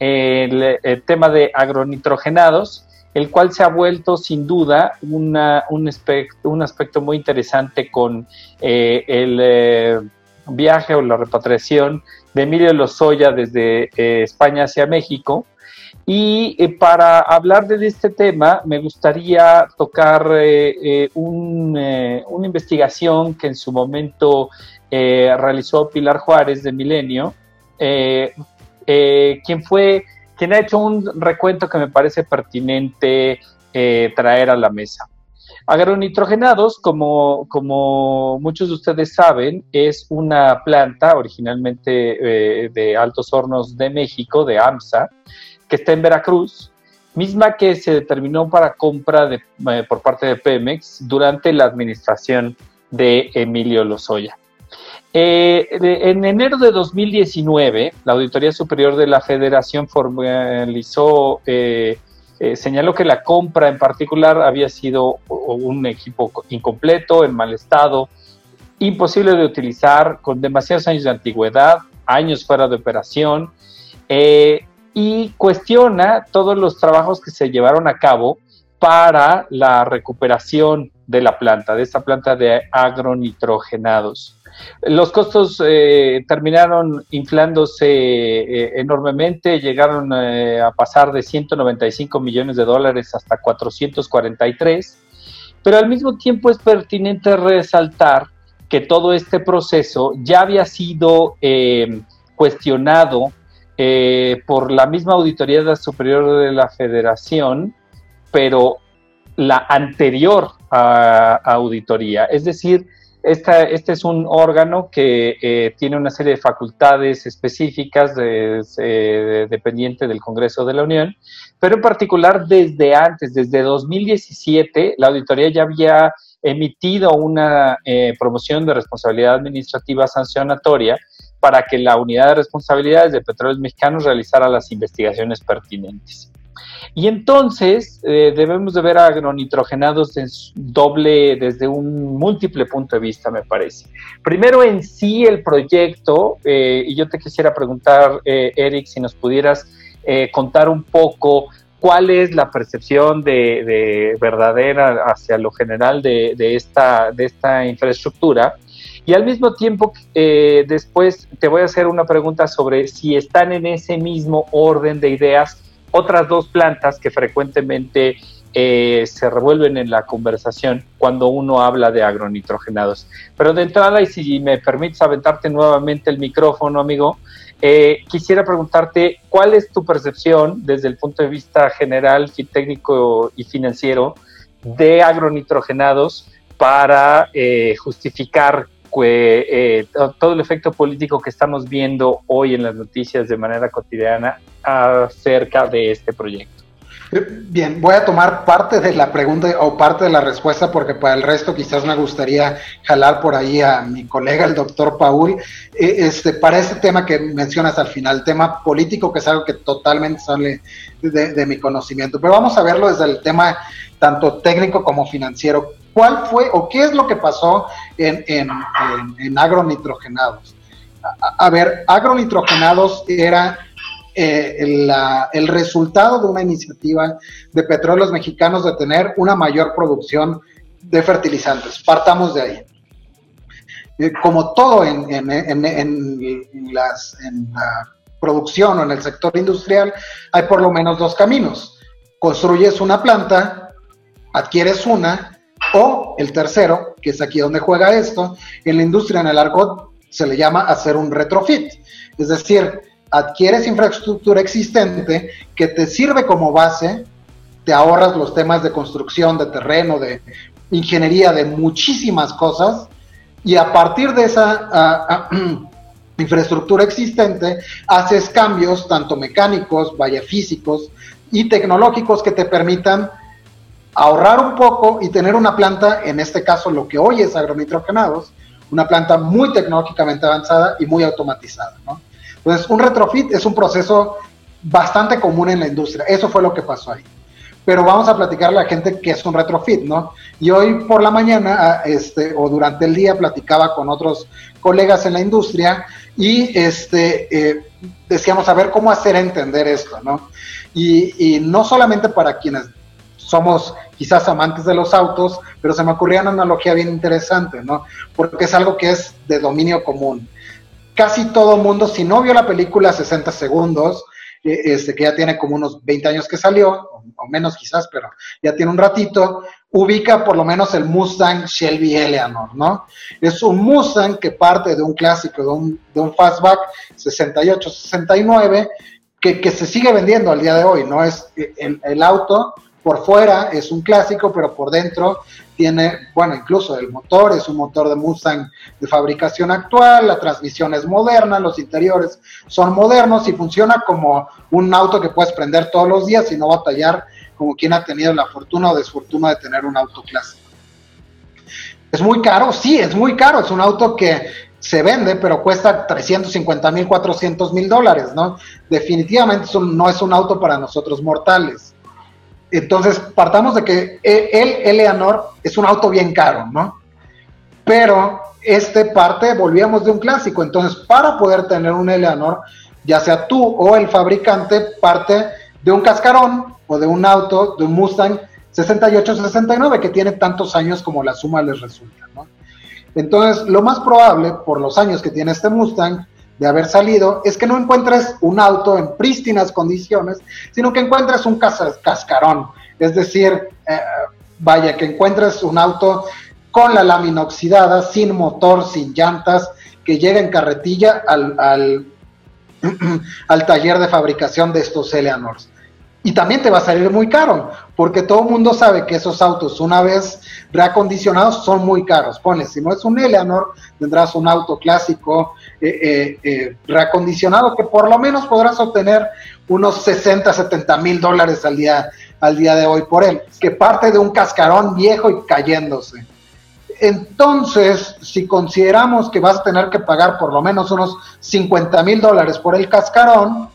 el, tema de agronitrogenados, el cual se ha vuelto sin duda un, aspecto, un aspecto muy interesante con eh, el eh, viaje o la repatriación de Emilio Lozoya desde eh, España hacia México. Y para hablar de este tema, me gustaría tocar una investigación que en su momento realizó Pilar Juárez de Milenio, quien fue quien ha hecho un recuento que me parece pertinente eh, traer a la mesa. Agronitrogenados, como, como muchos de ustedes saben, es una planta originalmente eh, de Altos Hornos de México, de AMSA, que está en Veracruz, misma que se determinó para compra eh, por parte de Pemex durante la administración de Emilio Lozoya. Eh, en enero de 2019, la Auditoría Superior de la Federación formalizó, eh, eh, señaló que la compra en particular había sido un equipo incompleto, en mal estado, imposible de utilizar, con demasiados años de antigüedad, años fuera de operación, y cuestiona todos los trabajos que se llevaron a cabo para la recuperación de la planta, de esta planta de agronitrogenados. Los costos eh, terminaron inflándose eh, enormemente, llegaron eh, a pasar de 195 millones de dólares hasta 443, pero al mismo tiempo es pertinente resaltar que todo este proceso ya había sido cuestionado por la misma Auditoría Superior de la Federación, pero la anterior auditoría, es decir, este es un órgano que eh, tiene una serie de facultades específicas de, dependiente del Congreso de la Unión, pero en particular desde antes, desde 2017, la auditoría ya había emitido una eh, promoción de responsabilidad administrativa sancionatoria para que la unidad de responsabilidades de petróleos mexicanos realizara las investigaciones pertinentes. Y entonces eh, debemos de ver agronitrogenados en doble, desde un múltiple punto de vista, me parece. Primero en sí el proyecto, eh, y yo te quisiera preguntar, eh, Eric, si nos pudieras contar un poco cuál es la percepción de, verdadera hacia lo general de, esta, de esta infraestructura. Y al mismo tiempo, después te voy a hacer una pregunta sobre si están en ese mismo orden de ideas otras dos plantas que frecuentemente eh, se revuelven en la conversación cuando uno habla de agronitrogenados. Pero de entrada, y si me permites aventarte nuevamente el micrófono, amigo, eh, quisiera preguntarte cuál es tu percepción desde el punto de vista general, técnico y financiero de agronitrogenados para eh, justificar eh, todo el efecto político que estamos viendo hoy en las noticias de manera cotidiana acerca de este proyecto. Bien, voy a tomar parte de la pregunta o parte de la respuesta porque para el resto quizás me gustaría jalar por ahí a mi colega, el doctor Paul, eh, este, para este tema que mencionas al final, tema político, que es algo que totalmente sale de, mi conocimiento. Pero vamos a verlo desde el tema tanto técnico como financiero. ¿Cuál fue o qué es lo que pasó en, en, agronitrogenados? A, ver, agronitrogenados era eh, el resultado de una iniciativa de petróleos mexicanos de tener una mayor producción de fertilizantes. Partamos de ahí. Eh, como todo en, la producción o en el sector industrial, hay por lo menos dos caminos. Construyes una planta, adquieres una o el tercero, que es aquí donde juega esto, en la industria, en el argot, se le llama hacer un retrofit. Es decir, adquieres infraestructura existente que te sirve como base, te ahorras los temas de construcción, de terreno, de ingeniería, de muchísimas cosas, y a partir de esa ah, ah, infraestructura existente, haces cambios tanto mecánicos, vaya físicos y tecnológicos que te permitan ahorrar un poco y tener una planta, en este caso lo que hoy es agronitrogenados, una planta muy tecnológicamente avanzada y muy automatizada. ¿no? Entonces, un retrofit es un proceso bastante común en la industria. Eso fue lo que pasó ahí. Pero vamos a platicarle a la gente qué es un retrofit, ¿no? Y hoy por la mañana, ah, este, o durante el día, platicaba con otros colegas en la industria y este, eh, decíamos, a ver cómo hacer entender esto, ¿no? Y, y no solamente para quienes somos quizás amantes de los autos, pero se me ocurría una analogía bien interesante, ¿no? Porque es algo que es de dominio común. Casi todo mundo, si no vio la película 60 segundos, eh, este, que ya tiene como unos 20 años que salió, o, menos quizás, pero ya tiene un ratito, ubica por lo menos el Mustang Shelby Eleanor, ¿no? Es un Mustang que parte de un clásico, de un, de un fastback 68-69, que, que, se sigue vendiendo al día de hoy, ¿no? Es el, el auto por fuera es un clásico, pero por dentro tiene, bueno, incluso el motor es un motor de Mustang de fabricación actual, la transmisión es moderna, los interiores son modernos y funciona como un auto que puedes prender todos los días y no batallar como quien ha tenido la fortuna o desfortuna de tener un auto clásico. ¿Es muy caro? Sí, es muy caro. Es un auto que se vende, pero cuesta 350 mil, 400 mil dólares, ¿no? Definitivamente no es un auto para nosotros mortales. Entonces, partamos de que el Eleanor es un auto bien caro, ¿no? Pero este parte, volvíamos de un clásico. Entonces, para poder tener un Eleanor, ya sea tú o el fabricante, parte de un cascarón o de un auto, de un Mustang 68-69, que tiene tantos años como la suma les resulta, ¿no? Entonces, lo más probable, por los años que tiene este Mustang, de haber salido es que no encuentres un auto en prístinas condiciones, sino que encuentres un cascarón. Es decir, eh, vaya, que encuentres un auto con la lámina oxidada, sin motor, sin llantas, que llegue en carretilla al, al, al taller de fabricación de estos Eleanors. Y también te va a salir muy caro, porque todo el mundo sabe que esos autos, una vez reacondicionados, son muy caros. Pones, si no es un Eleanor, tendrás un auto clásico eh, eh, eh, reacondicionado que por lo menos podrás obtener unos 60, 70 mil dólares al día, al día de hoy por él, que parte de un cascarón viejo y cayéndose. Entonces, si consideramos que vas a tener que pagar por lo menos unos 50 mil dólares por el cascarón,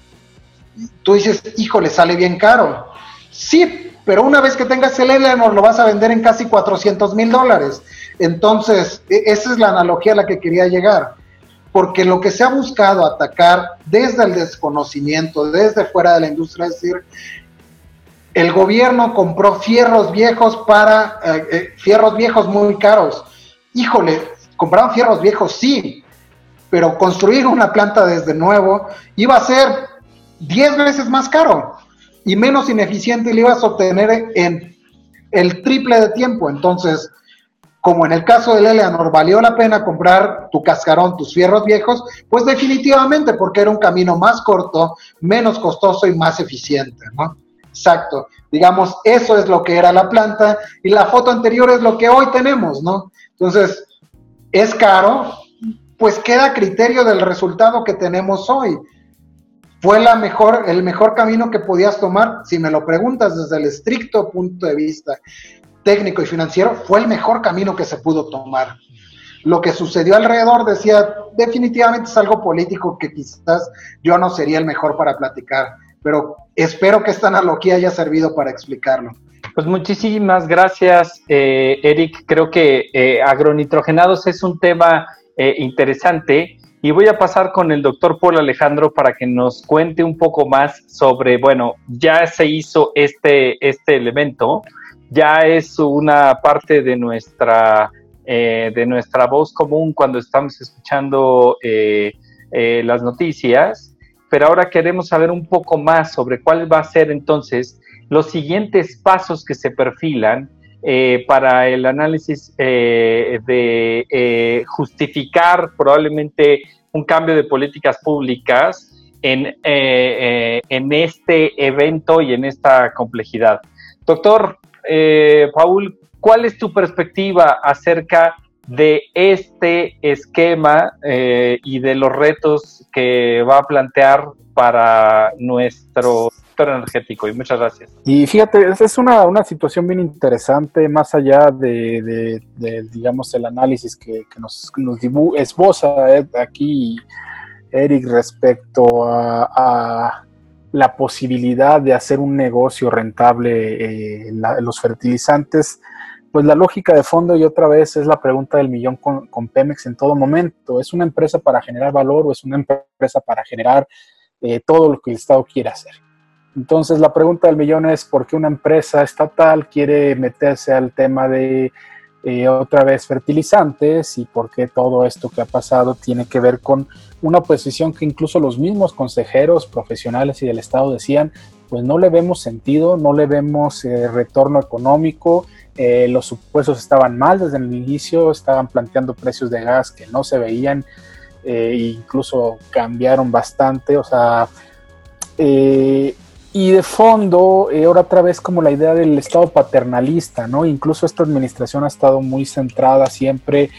tú dices, híjole, sale bien caro. Sí, pero una vez que tengas el Eleanor lo vas a vender en casi 400 mil dólares. Entonces, e, esa es la analogía a la que quería llegar. Porque lo que se ha buscado atacar desde el desconocimiento, desde fuera de la industria, es decir, el gobierno compró fierros viejos para, eh, eh, fierros viejos muy caros. Híjole, compraron fierros viejos, sí, pero construir una planta desde nuevo iba a ser 10 veces más caro y menos ineficiente y ibas a obtener en el triple de tiempo. Entonces, como en el caso del Eleanor, valió la pena comprar tu cascarón, tus fierros viejos, pues definitivamente, porque era un camino más corto, menos costoso y más eficiente, ¿no? Exacto. Digamos, eso es lo que era la planta y la foto anterior es lo que hoy tenemos, ¿no? Entonces, es caro, pues queda criterio del resultado que tenemos hoy fue la mejor, el mejor camino que podías tomar, si me lo preguntas desde el estricto punto de vista técnico y financiero, fue el mejor camino que se pudo tomar. Lo que sucedió alrededor decía, definitivamente es algo político que quizás yo no sería el mejor para platicar, pero espero que esta analogía haya servido para explicarlo. Pues muchísimas gracias, eh, Eric. Creo que eh, agronitrogenados es un tema eh, interesante y voy a pasar con el doctor Paul Alejandro para que nos cuente un poco más sobre, bueno, ya se hizo este, este elemento, ya es una parte de nuestra, eh, de nuestra voz común cuando estamos escuchando eh, eh, las noticias, pero ahora queremos saber un poco más sobre cuál va a ser entonces los siguientes pasos que se perfilan eh, para el análisis eh, de eh, justificar probablemente un cambio de políticas públicas en, en este evento y en esta complejidad. Doctor Paul, ¿cuál es tu perspectiva acerca de este esquema y de los retos que va a plantear para energético y muchas gracias. Y fíjate, es una, una situación bien interesante, más allá de, digamos, el análisis que, nos, nos esboza eh, aquí Eric respecto a, la posibilidad de hacer un negocio rentable en, los fertilizantes. Pues la lógica de fondo y otra vez es la pregunta del millón con, con Pemex en todo momento. ¿Es una empresa para generar valor o es una empresa para generar eh, todo lo que el Estado quiere hacer. Entonces la pregunta del millón es por qué una empresa estatal quiere meterse al tema de eh, otra vez fertilizantes y por qué todo esto que ha pasado tiene que ver con una posición que incluso los mismos consejeros profesionales y del Estado decían, pues no le vemos sentido, no le vemos eh, retorno económico, eh, los supuestos estaban mal desde el inicio, estaban planteando precios de gas que no se veían, e incluso cambiaron bastante, o sea, y de fondo, ahora otra vez como la idea del Estado paternalista, ¿no? Incluso esta administración ha estado muy centrada siempre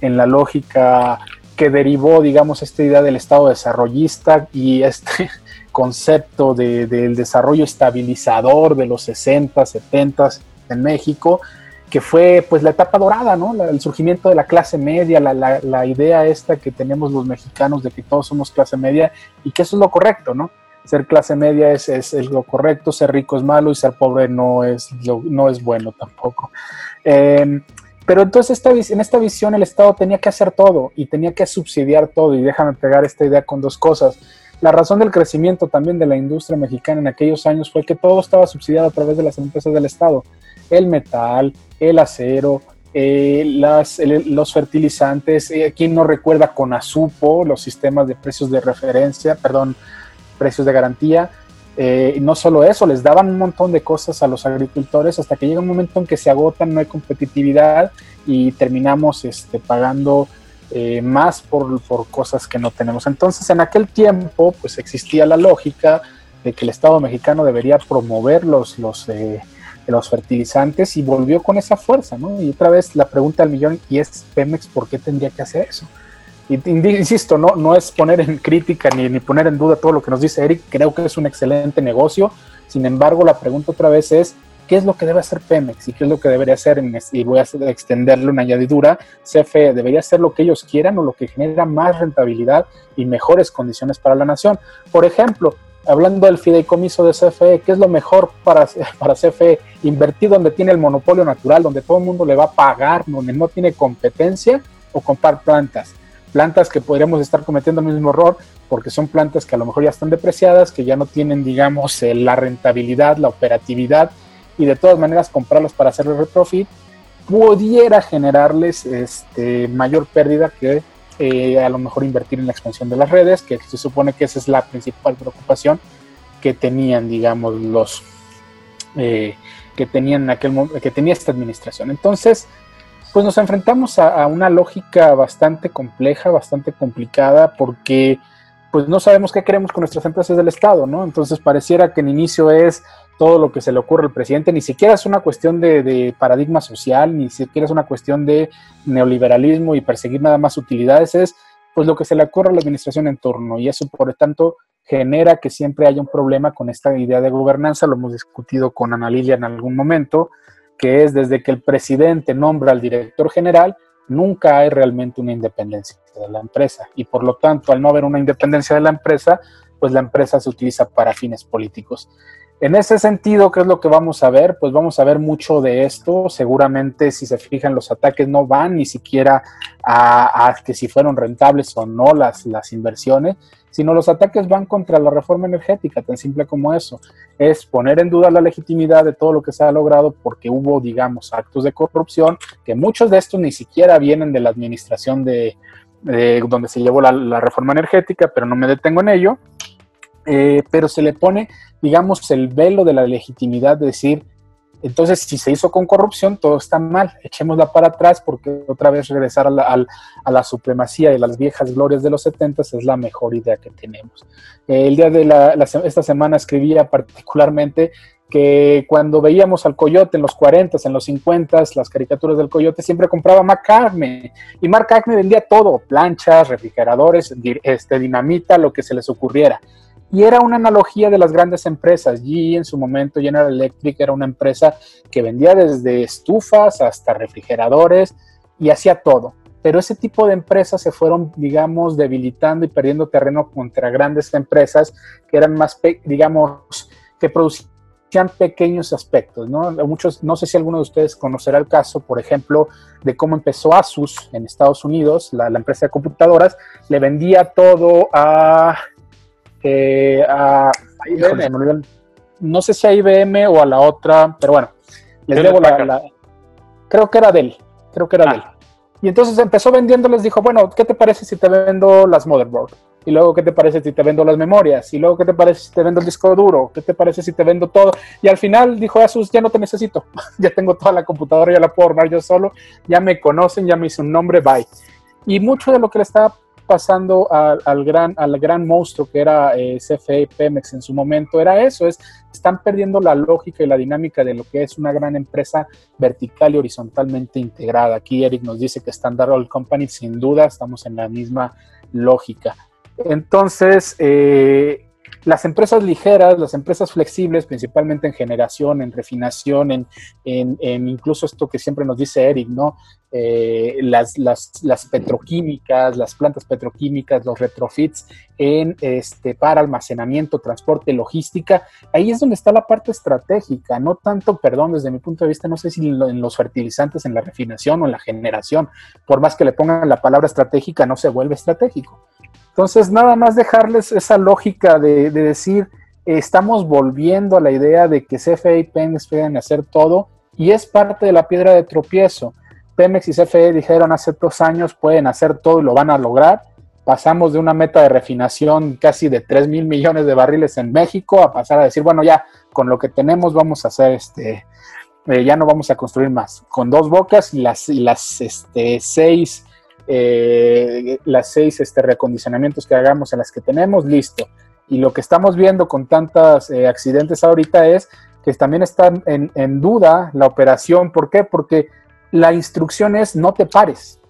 en la lógica que derivó, digamos, esta idea del Estado desarrollista y este concepto del desarrollo estabilizador de los 60, 70 en México, que fue pues la etapa dorada, ¿no? el surgimiento de la clase media, la, la, idea esta que tenemos los mexicanos de que todos somos clase media y que eso es lo correcto, ¿no? Ser clase media es, es, lo correcto, ser rico es malo y ser pobre no es, no es bueno tampoco. Eh, pero entonces esta, en esta visión el Estado tenía que hacer todo y tenía que subsidiar todo. Y déjame pegar esta idea con dos cosas. La razón del crecimiento también de la industria mexicana en aquellos años fue que todo estaba subsidiado a través de las empresas del Estado. El metal, el acero, eh, las, los fertilizantes, eh, ¿quién no recuerda con Azupo los sistemas de precios de referencia, perdón, precios de garantía? Eh, no solo eso, les daban un montón de cosas a los agricultores hasta que llega un momento en que se agotan, no hay competitividad y terminamos este, pagando eh, más por, cosas que no tenemos. Entonces, en aquel tiempo, pues existía la lógica de que el Estado mexicano debería promover los, los, eh, los fertilizantes y volvió con esa fuerza, ¿no? Y otra vez la pregunta del millón, ¿y es Pemex por qué tendría que hacer eso? Insisto, no, no es poner en crítica ni, ni, poner en duda todo lo que nos dice Eric, creo que es un excelente negocio. Sin embargo, la pregunta otra vez es, ¿qué es lo que debe hacer Pemex y qué es lo que debería hacer? y voy a extenderle una añadidura, CFE debería hacer lo que ellos quieran o lo que genera más rentabilidad y mejores condiciones para la nación. Por ejemplo, hablando del fideicomiso de CFE, ¿qué es lo mejor para, para CFE? Invertir donde tiene el monopolio natural, donde todo el mundo le va a pagar, donde no tiene competencia o comprar plantas plantas que podríamos estar cometiendo el mismo error porque son plantas que a lo mejor ya están depreciadas, que ya no tienen, digamos, eh, la rentabilidad, la operatividad y de todas maneras comprarlas para hacer el retrofit pudiera generarles este, mayor pérdida que eh, a lo mejor invertir en la expansión de las redes, que se supone que esa es la principal preocupación que tenían, digamos, los eh, que tenían aquel que tenía esta administración. Entonces, pues nos enfrentamos a, una lógica bastante compleja, bastante complicada, porque pues no sabemos qué queremos con nuestras empresas del Estado, ¿no? Entonces pareciera que en inicio es todo lo que se le ocurre al presidente, ni siquiera es una cuestión de, paradigma social, ni siquiera es una cuestión de neoliberalismo y perseguir nada más utilidades, es pues lo que se le ocurre a la administración en turno y eso por tanto genera que siempre haya un problema con esta idea de gobernanza, lo hemos discutido con Ana Lilia en algún momento, que es desde que el presidente nombra al director general, nunca hay realmente una independencia de la empresa. Y por lo tanto, al no haber una independencia de la empresa, pues la empresa se utiliza para fines políticos. En ese sentido, ¿qué es lo que vamos a ver? Pues vamos a ver mucho de esto. Seguramente, si se fijan, los ataques no van ni siquiera a, que si fueron rentables o no las, las inversiones, sino los ataques van contra la reforma energética, tan simple como eso. Es poner en duda la legitimidad de todo lo que se ha logrado porque hubo, digamos, actos de corrupción, que muchos de estos ni siquiera vienen de la administración de, donde se llevó la, reforma energética, pero no me detengo en ello. Eh, pero se le pone, digamos, el velo de la legitimidad de decir, entonces, si se hizo con corrupción, todo está mal. Echémosla para atrás porque otra vez regresar a la, supremacía y las viejas glorias de los 70 es la mejor idea que tenemos. el día de la, esta semana escribía particularmente que cuando veíamos al coyote en los 40, en los 50, las caricaturas del coyote, siempre compraba Acme. Y Acme vendía todo, planchas, refrigeradores, este, dinamita, lo que se les ocurriera. Y era una analogía de las grandes empresas. GE en su momento, General Electric, era una empresa que vendía desde estufas hasta refrigeradores y hacía todo. Pero ese tipo de empresas se fueron, digamos, debilitando y perdiendo terreno contra grandes empresas que eran más, digamos, que producían pequeños aspectos, ¿no? Muchos, no sé si alguno de ustedes conocerá el caso, por ejemplo, de cómo empezó Asus en Estados Unidos, la empresa de computadoras, le vendía todo a eh, a, no sé si a IBM o a la otra, pero bueno, les debo la, creo que era de él, creo que era. Ah. Y entonces empezó vendiendo, les dijo, bueno, ¿qué te parece si te vendo las motherboard? Y luego, ¿qué te parece si te vendo las memorias? Y luego, ¿qué te parece si te vendo el disco duro? ¿Qué te parece si te vendo todo? Y al final dijo Asus, ya no te necesito. ya tengo toda la computadora, ya la puedo armar yo solo. Ya me conocen, ya me hice un nombre, bye. Y mucho de lo que le estaba pasando al, gran, al gran monstruo que era eh, CFE Pemex en su momento era eso, es, están perdiendo la lógica y la dinámica de lo que es una gran empresa vertical y horizontalmente integrada. Aquí Eric nos dice que Standard Oil Company, sin duda, estamos en la misma lógica. Entonces, eh, las empresas ligeras, las empresas flexibles, principalmente en generación, en refinación, en, en, incluso esto que siempre nos dice Eric, ¿no? Eh, las, las, las, petroquímicas, las plantas petroquímicas, los retrofits en, este, para almacenamiento, transporte, logística, ahí es donde está la parte estratégica, no tanto, perdón, desde mi punto de vista, no sé si en los fertilizantes, en la refinación o en la generación, por más que le pongan la palabra estratégica, no se vuelve estratégico. Entonces, nada más dejarles esa lógica de, decir, estamos volviendo a la idea de que CFE y Pemex pueden hacer todo y es parte de la piedra de tropiezo. Pemex y CFE dijeron hace dos años pueden hacer todo y lo van a lograr. Pasamos de una meta de refinación casi de 3 mil millones de barriles en México a pasar a decir, bueno, ya con lo que tenemos vamos a hacer este, eh, ya no vamos a construir más. Con dos bocas y las, y las este, seis eh, las seis este, recondicionamientos que hagamos en las que tenemos, listo. Y lo que estamos viendo con tantos eh, accidentes ahorita es que también está en, duda la operación. ¿Por qué? Porque la instrucción es no te pares.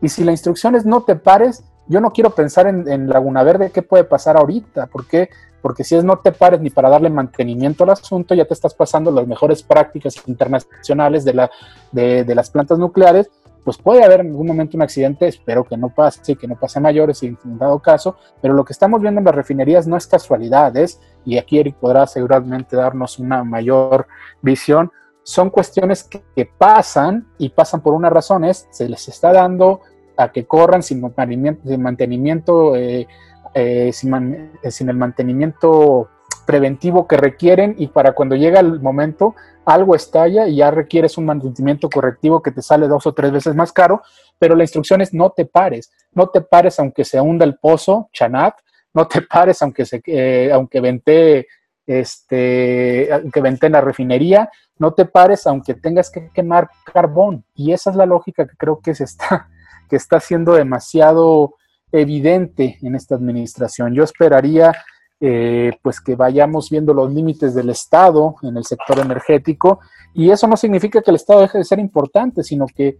Y si la instrucción es no te pares, yo no quiero pensar en, Laguna Verde qué puede pasar ahorita. ¿Por qué? Porque si es no te pares ni para darle mantenimiento al asunto, ya te estás pasando las mejores prácticas internacionales de, la, de las plantas nucleares pues puede haber en algún momento un accidente, espero que no pase, que no pase mayores en dado caso, pero lo que estamos viendo en las refinerías no es casualidad, es, y aquí Eric podrá seguramente darnos una mayor visión, son cuestiones que, pasan y pasan por una razón, es, se les está dando a que corran sin mantenimiento, sin, mantenimiento, eh, eh, eh, sin el mantenimiento preventivo que requieren y para cuando llega el momento algo estalla y ya requieres un mantenimiento correctivo que te sale dos o tres veces más caro, pero la instrucción es no te pares, no te pares aunque se hunda el pozo, Chanat, no te pares aunque se eh, aunque vente este aunque vente en la refinería, no te pares aunque tengas que quemar carbón y esa es la lógica que creo que se está que está siendo demasiado evidente en esta administración. Yo esperaría eh, pues que vayamos viendo los límites del Estado en el sector energético y eso no significa que el Estado deje de ser importante, sino que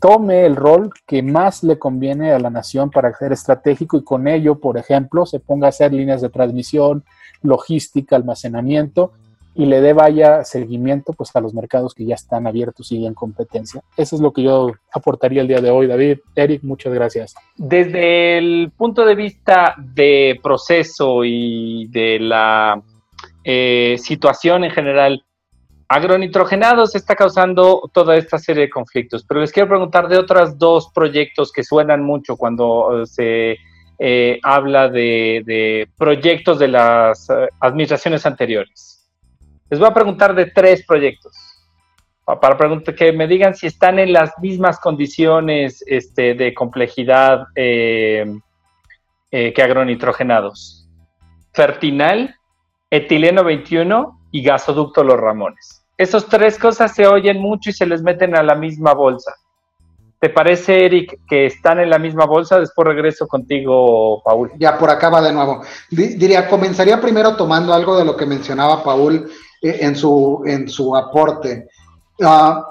tome el rol que más le conviene a la nación para ser estratégico y con ello, por ejemplo, se ponga a hacer líneas de transmisión, logística, almacenamiento y le dé vaya seguimiento pues a los mercados que ya están abiertos y en competencia. Eso es lo que yo aportaría el día de hoy, David. Eric, muchas gracias. Desde el punto de vista de proceso y de la eh, situación en general, agronitrogenados está causando toda esta serie de conflictos, pero les quiero preguntar de otros dos proyectos que suenan mucho cuando eh, se eh, habla de, de, proyectos de las administraciones anteriores. Les voy a preguntar de tres proyectos. Para preguntar, que me digan si están en las mismas condiciones este, de complejidad eh, eh, que agronitrogenados. Fertinal, etileno 21 y gasoducto Los Ramones. Esas tres cosas se oyen mucho y se les meten a la misma bolsa. ¿Te parece, Eric, que están en la misma bolsa? Después regreso contigo, Paul. Ya, por acá va de nuevo. Diría, comenzaría primero tomando algo de lo que mencionaba Paul en, su, en su aporte. Ah,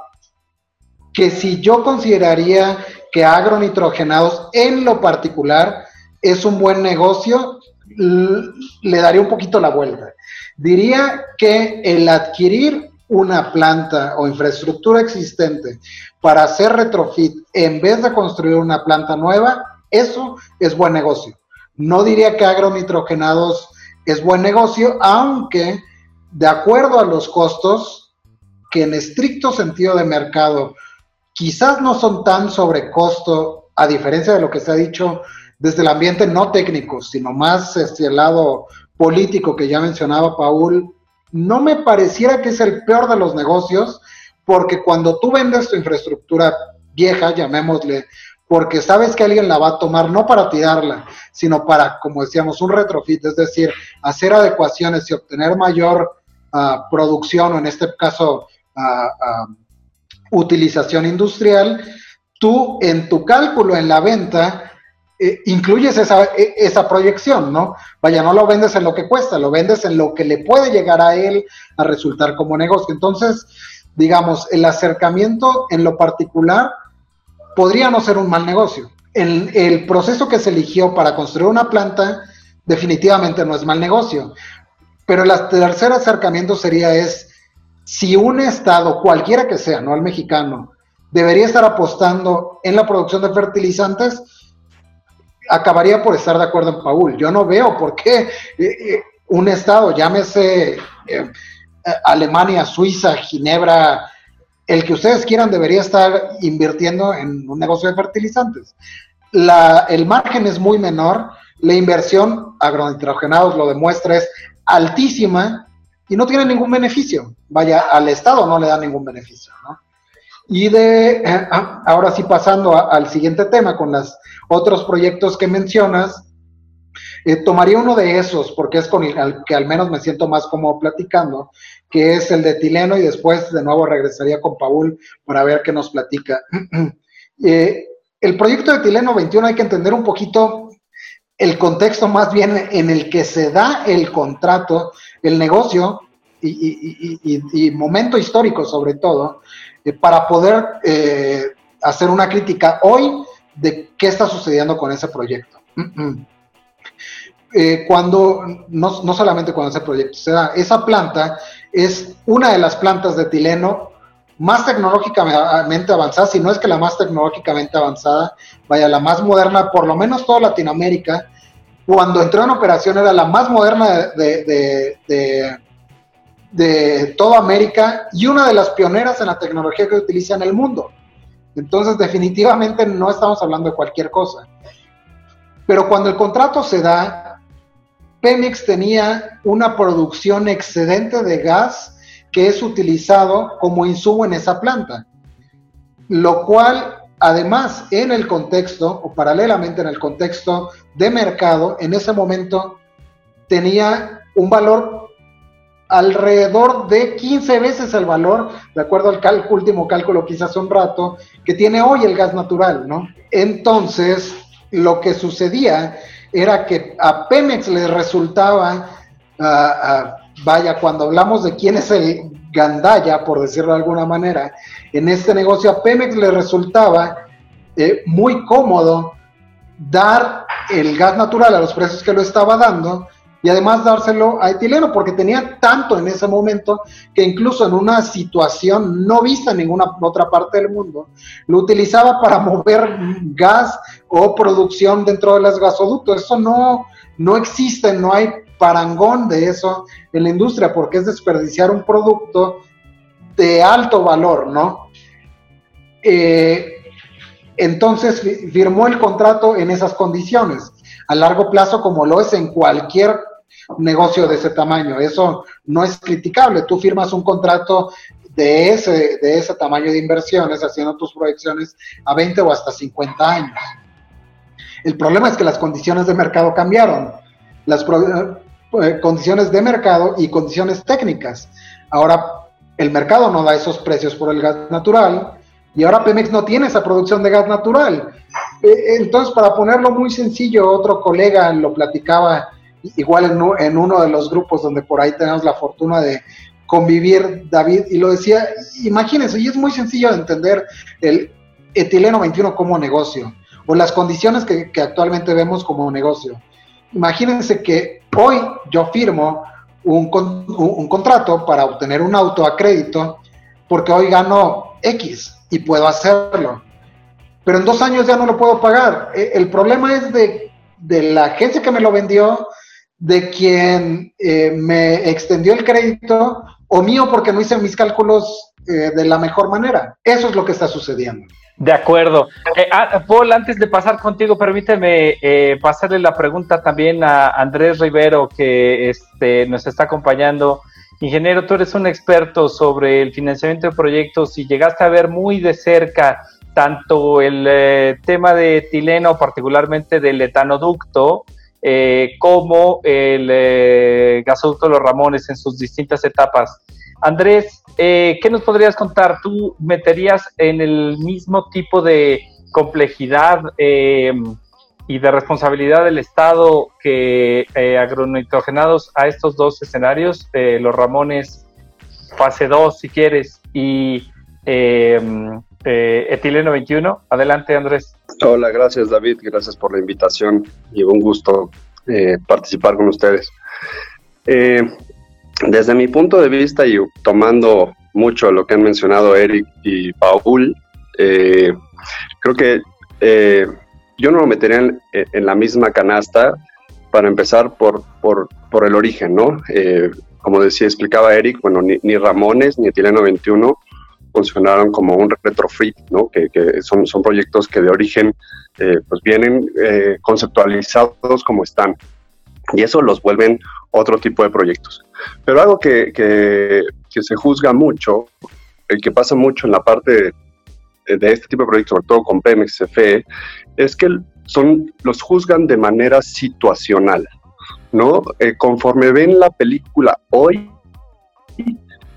que si yo consideraría que agronitrogenados en lo particular es un buen negocio, le daría un poquito la vuelta. Diría que el adquirir una planta o infraestructura existente para hacer retrofit en vez de construir una planta nueva, eso es buen negocio. No diría que agronitrogenados es buen negocio, aunque de acuerdo a los costos, que en estricto sentido de mercado quizás no son tan sobre costo, a diferencia de lo que se ha dicho desde el ambiente no técnico, sino más este, el lado político que ya mencionaba Paul, no me pareciera que es el peor de los negocios, porque cuando tú vendes tu infraestructura vieja, llamémosle, porque sabes que alguien la va a tomar no para tirarla, sino para, como decíamos, un retrofit, es decir, hacer adecuaciones y obtener mayor uh, producción, o en este caso, uh, utilización industrial, tú en tu cálculo en la venta eh, incluyes esa, e, esa, proyección, ¿no? Vaya, no lo vendes en lo que cuesta, lo vendes en lo que le puede llegar a él a resultar como negocio. Entonces, digamos, el acercamiento en lo particular podría no ser un mal negocio. El, el proceso que se eligió para construir una planta definitivamente no es mal negocio. Pero el tercer acercamiento sería es si un Estado, cualquiera que sea, no el mexicano, debería estar apostando en la producción de fertilizantes, acabaría por estar de acuerdo en Paul. Yo no veo por qué eh, eh, un Estado, llámese eh, Alemania, Suiza, Ginebra, el que ustedes quieran debería estar invirtiendo en un negocio de fertilizantes. El margen es muy menor, la inversión agronitrogenados lo demuestra, es altísima y no tiene ningún beneficio. Vaya, al Estado no le da ningún beneficio. Y de, ah, ahora sí pasando al siguiente tema con los otros proyectos que mencionas, eh, tomaría uno de esos, porque es con el que al menos me siento más como platicando, que es el de Tileno, y después de nuevo regresaría con Paul para ver qué nos platica. eh, el proyecto de Tileno 21 hay que entender un poquito el contexto más bien en el que se da el contrato, el negocio y, momento histórico sobre todo, eh, para poder eh, hacer una crítica hoy de qué está sucediendo con ese proyecto. Eh, cuando, no, no, solamente cuando ese proyecto se da, esa planta es una de las plantas de etileno más tecnológicamente avanzada, si no es que la más tecnológicamente avanzada, vaya, la más moderna, por lo menos toda Latinoamérica, cuando entró en operación era la más moderna de, de, de, de toda América y una de las pioneras en la tecnología que utiliza en el mundo. Entonces, definitivamente no estamos hablando de cualquier cosa. Pero cuando el contrato se da, Pemex tenía una producción excedente de gas que es utilizado como insumo en esa planta, lo cual además en el contexto o paralelamente en el contexto de mercado, en ese momento tenía un valor alrededor de 15 veces el valor, de acuerdo al último cálculo que hice hace un rato, que tiene hoy el gas natural, ¿no? Entonces, lo que sucedía era que a Pemex le resultaba, vaya, cuando hablamos de quién es el gandaya, por decirlo de alguna manera, en este negocio a Pemex le resultaba eh, muy cómodo dar el gas natural a los precios que lo estaba dando y además dárselo a etileno, porque tenía tanto en ese momento que incluso en una situación no vista en ninguna otra parte del mundo, lo utilizaba para mover gas o producción dentro de los gasoductos. Eso no, no existe, no hay parangón de eso en la industria, porque es desperdiciar un producto de alto valor, ¿no? Eh, entonces firmó el contrato en esas condiciones, a largo plazo como lo es en cualquier negocio de ese tamaño. Eso no es criticable. Tú firmas un contrato de ese, de ese tamaño de inversiones haciendo tus proyecciones a 20 o hasta 50 años. El problema es que las condiciones de mercado cambiaron. Las eh, condiciones de mercado y condiciones técnicas. Ahora, el mercado no da esos precios por el gas natural y ahora Pemex no tiene esa producción de gas natural. Eh, entonces, para ponerlo muy sencillo, otro colega lo platicaba igual en, uno de los grupos donde por ahí tenemos la fortuna de convivir, David, y lo decía, imagínense, y es muy sencillo de entender el etileno 21 como negocio, o las condiciones que, que actualmente vemos como negocio. Imagínense que hoy yo firmo un, un, contrato para obtener un auto a crédito porque hoy gano X y puedo hacerlo. Pero en dos años ya no lo puedo pagar. E, el problema es de, de la agencia que me lo vendió, de quien eh, me extendió el crédito o mío porque no hice mis cálculos eh, de la mejor manera. Eso es lo que está sucediendo. De acuerdo. Eh, ah, Paul, antes de pasar contigo, permíteme eh, pasarle la pregunta también a Andrés Rivero, que este, nos está acompañando. Ingeniero, tú eres un experto sobre el financiamiento de proyectos y llegaste a ver muy de cerca tanto el eh, tema de Tileno, particularmente del etanoducto, como el gasoducto de los Ramones en sus distintas etapas. Andrés, eh, ¿qué nos podrías contar? ¿Tú meterías en el mismo tipo de complejidad eh, y de responsabilidad del Estado que eh, agronitrogenados a estos dos escenarios, eh, los Ramones fase 2 si quieres y etileno 21? Adelante Andrés. Hola, gracias David, gracias por la invitación y un gusto participar con ustedes. Desde mi punto de vista y tomando mucho lo que han mencionado Eric y Paul, eh, creo que eh, yo no lo metería en, la misma canasta para empezar por, por, el origen, ¿no? Eh, como decía, explicaba Eric, bueno, ni, Ramones ni Etileno 21 funcionaron como un retrofit, ¿no? Que, son, son proyectos que de origen pues vienen conceptualizados como están y eso los vuelven otro tipo de proyectos. Pero algo que, que, se juzga mucho, el que pasa mucho en la parte de, este tipo de proyectos, sobre todo con Pemex, CFE, es que son, los juzgan de manera situacional, ¿no? Eh, conforme ven la película hoy,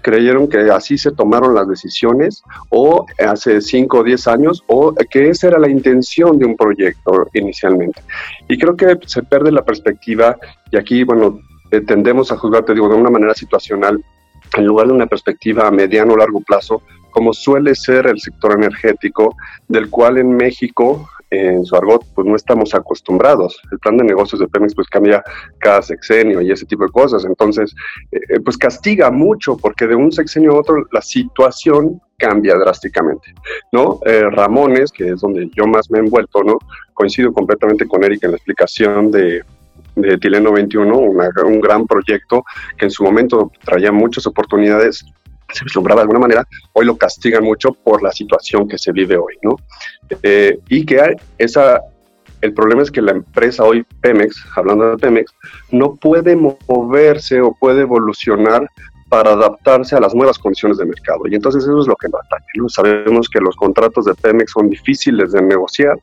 creyeron que así se tomaron las decisiones o hace 5 o 10 años o que esa era la intención de un proyecto inicialmente. Y creo que se pierde la perspectiva y aquí, bueno, eh, tendemos a juzgar, te digo, de una manera situacional en lugar de una perspectiva a mediano o largo plazo, como suele ser el sector energético, del cual en México en su argot, pues no estamos acostumbrados. El plan de negocios de Pemex pues cambia cada sexenio y ese tipo de cosas. Entonces, eh, pues castiga mucho porque de un sexenio a otro la situación cambia drásticamente, ¿no? Eh, Ramones, que es donde yo más me he envuelto, ¿no? Coincido completamente con Eric en la explicación de, de Tileno 21, un gran proyecto que en su momento traía muchas oportunidades se vislumbraba de alguna manera, hoy lo castigan mucho por la situación que se vive hoy, ¿no? Eh, y que esa, el problema es que la empresa hoy, Pemex, hablando de Pemex, no puede moverse o puede evolucionar para adaptarse a las nuevas condiciones de mercado. Y entonces eso es lo que lo ataca. Sabemos que los contratos de Pemex son difíciles de negociar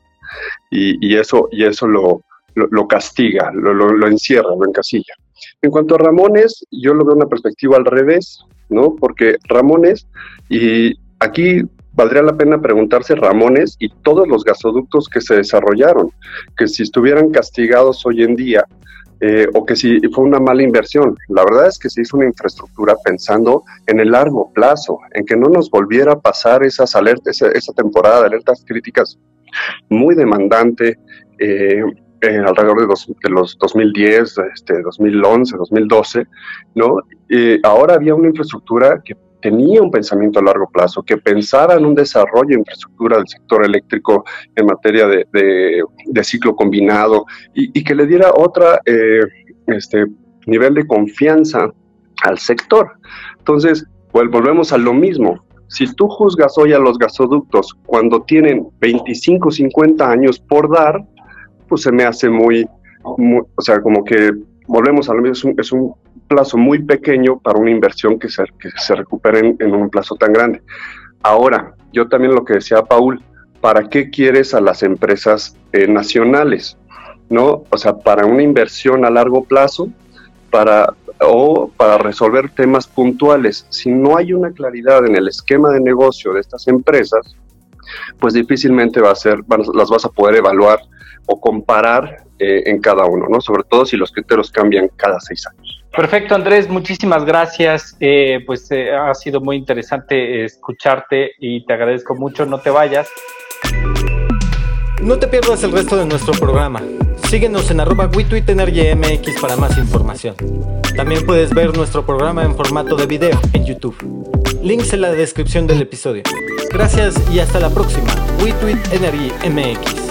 y, eso, y eso lo, lo, castiga, lo, lo, encierra, lo encasilla. En cuanto a Ramones, yo lo veo una perspectiva al revés. ¿No? Porque Ramones, y aquí valdría la pena preguntarse Ramones y todos los gasoductos que se desarrollaron, que si estuvieran castigados hoy en día, eh, o que si fue una mala inversión. La verdad es que se hizo una infraestructura pensando en el largo plazo, en que no nos volviera a pasar esas alertas, esa, temporada de alertas críticas muy demandante. Eh, eh, alrededor de, de, los 2010, este, 2011, 2012, ¿no? ahora había una infraestructura que tenía un pensamiento a largo plazo, que pensara en un desarrollo de infraestructura del sector eléctrico en materia de, de, ciclo combinado y, que le diera otra eh, este, nivel de confianza al sector. Entonces, pues, volvemos a lo mismo. Si tú juzgas hoy a los gasoductos cuando tienen 25, 50 años por dar, pues se me hace muy, o sea, como que volvemos a lo mismo, es un, plazo muy pequeño para una inversión que se, que se recupere en, un plazo tan grande. Ahora, yo también lo que decía Paul, ¿para qué quieres a las empresas eh, nacionales? ¿No? O sea, para una inversión a largo plazo, para, o para resolver temas puntuales. Si no hay una claridad en el esquema de negocio de estas empresas, pues difícilmente va a ser, las vas a poder evaluar o comparar eh, en cada uno, ¿no? Sobre todo si los criterios cambian cada seis años. Perfecto, Andrés, muchísimas gracias. Eh, pues eh, ha sido muy interesante escucharte y te agradezco mucho. No te vayas. No te pierdas el resto de nuestro programa. Síguenos en arroba MX para más información. También puedes ver nuestro programa en formato de video en YouTube. Links en la descripción del episodio. Gracias y hasta la próxima. WeTweet Energy MX.